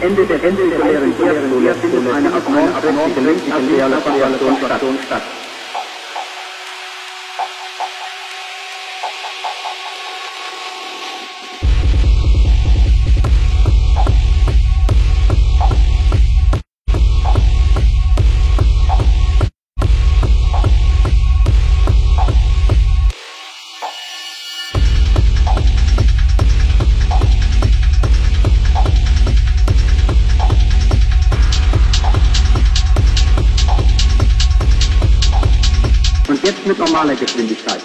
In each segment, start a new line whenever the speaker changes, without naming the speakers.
Gegen it, der ventrikulären mit normaler Geschwindigkeit.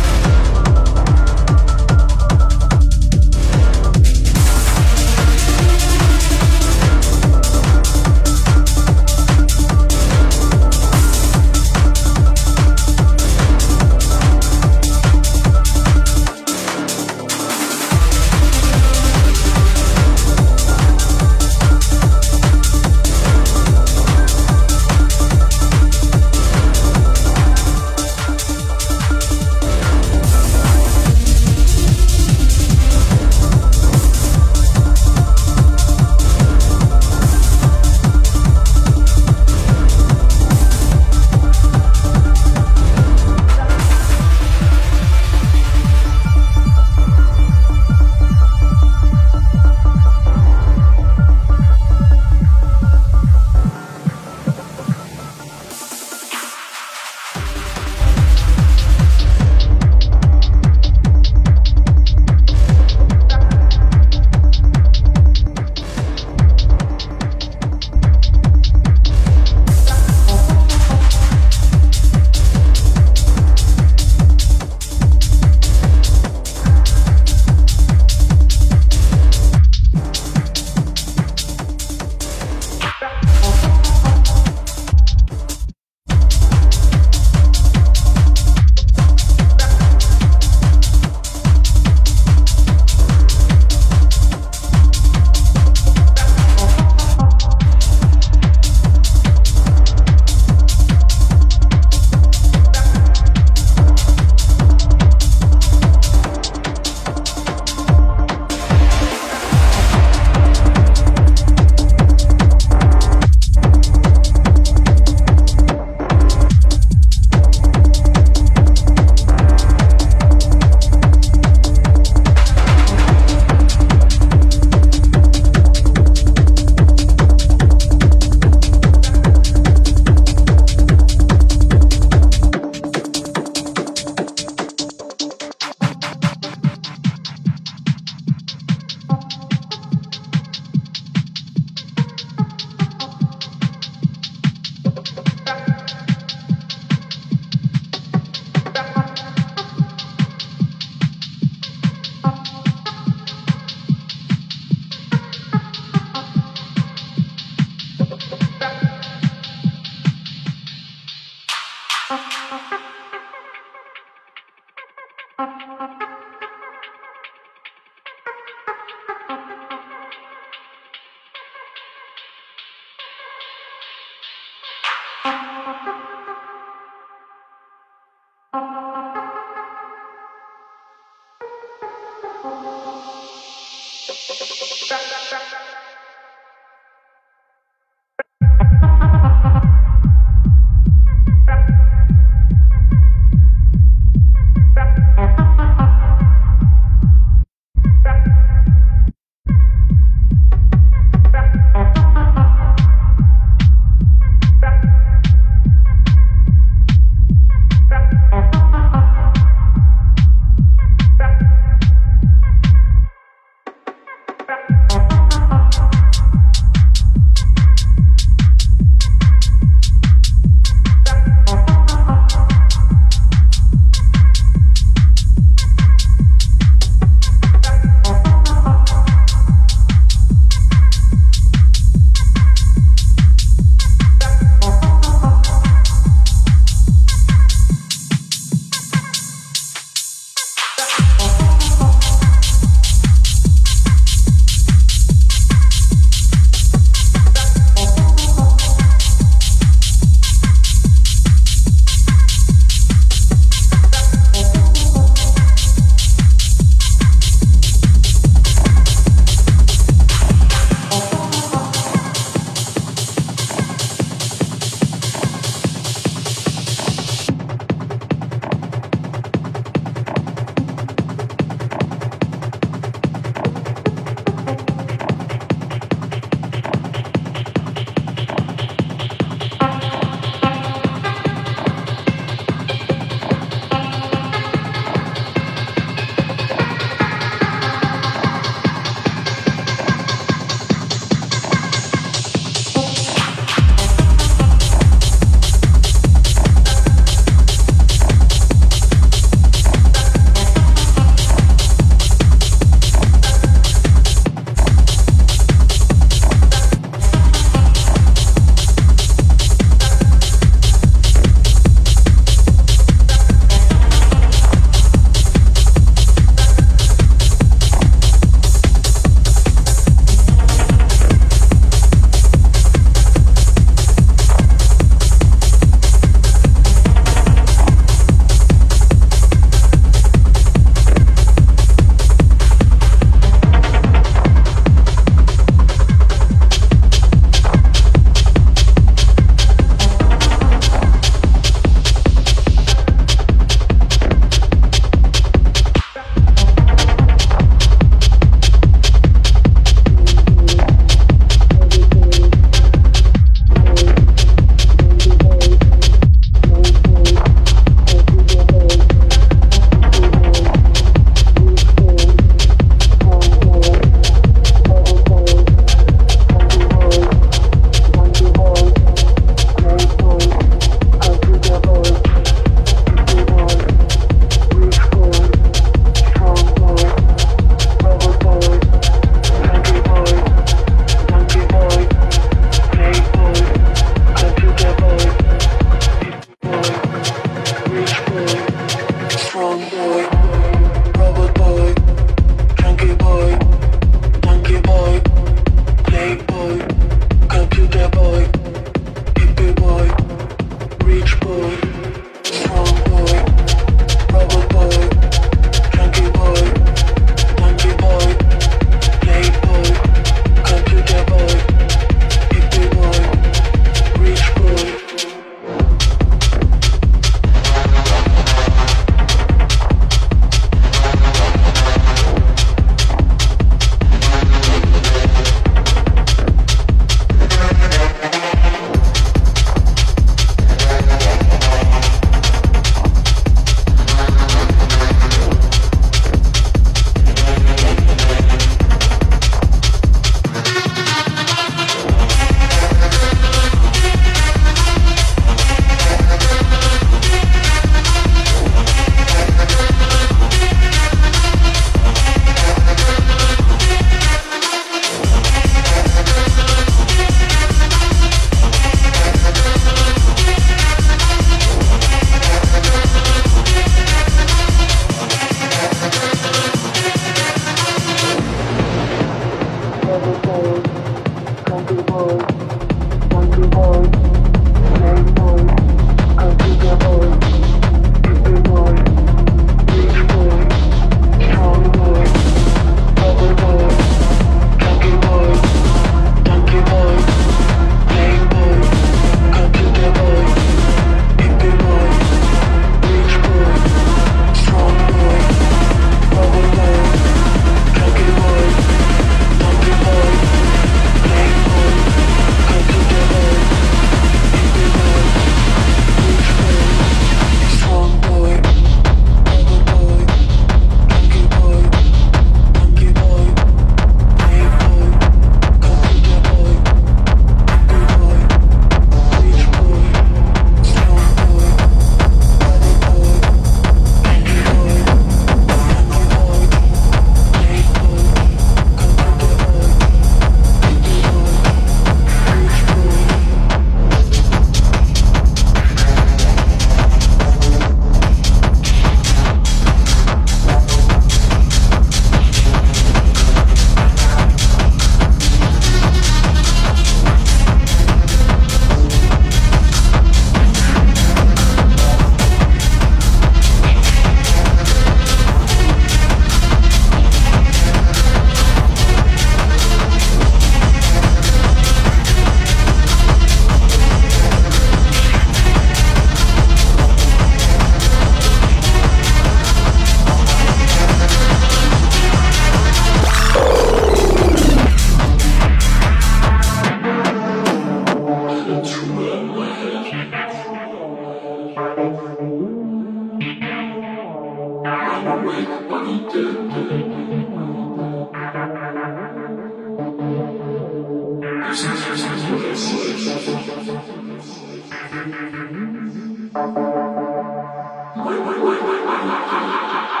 ハハハハ!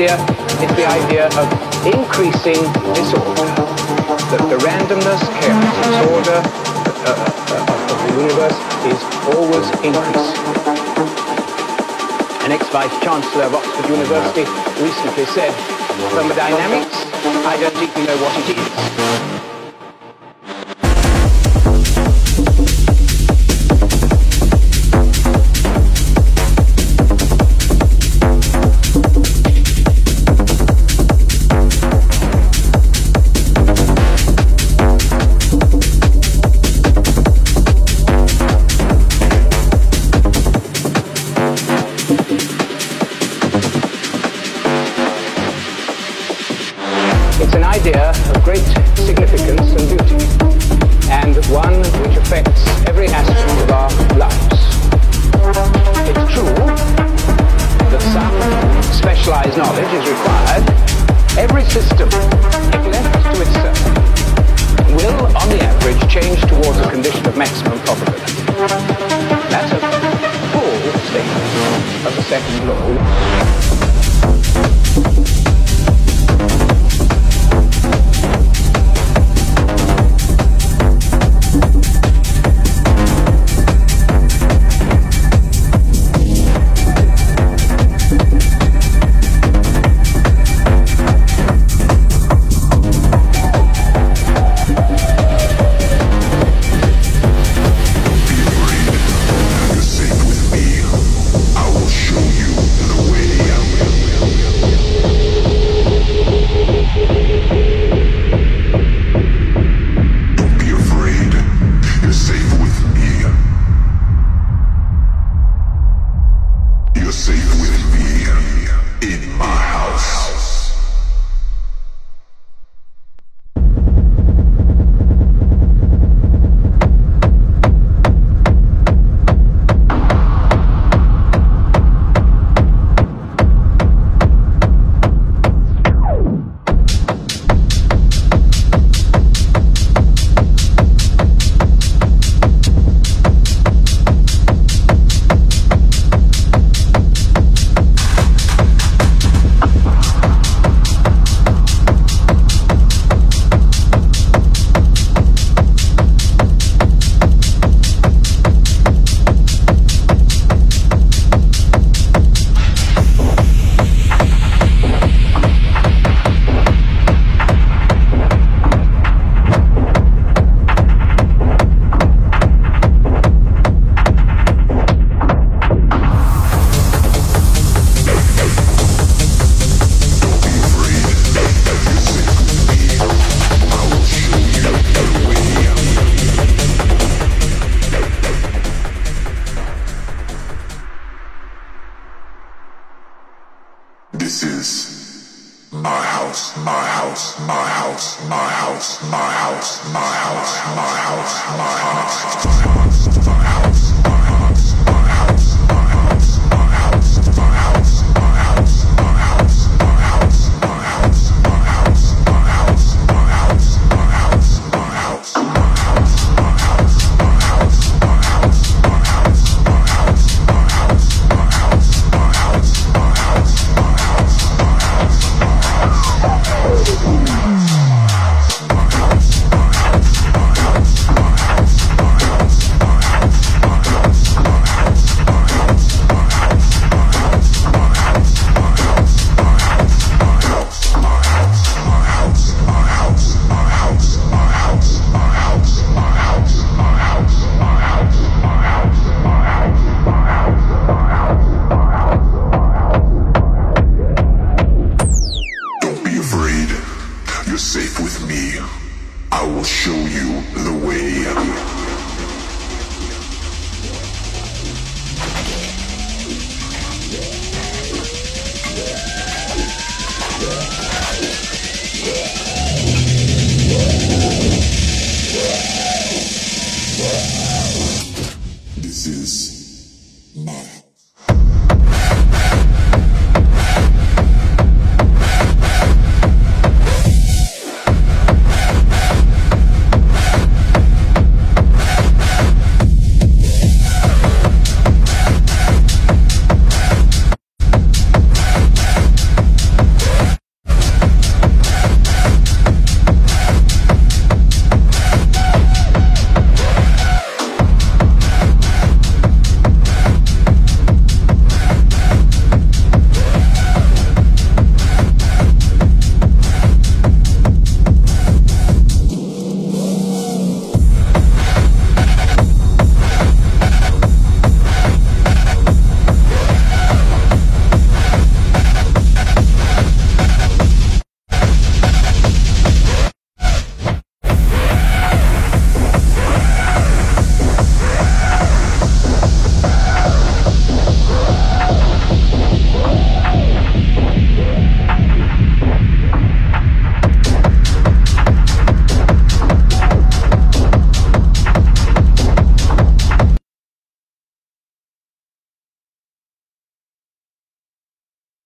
Idea. It's the idea of increasing disorder. That the randomness, chaos, disorder uh, uh, of the universe is always increasing. An ex-vice-chancellor of Oxford University recently said, thermodynamics, I don't even know what it is.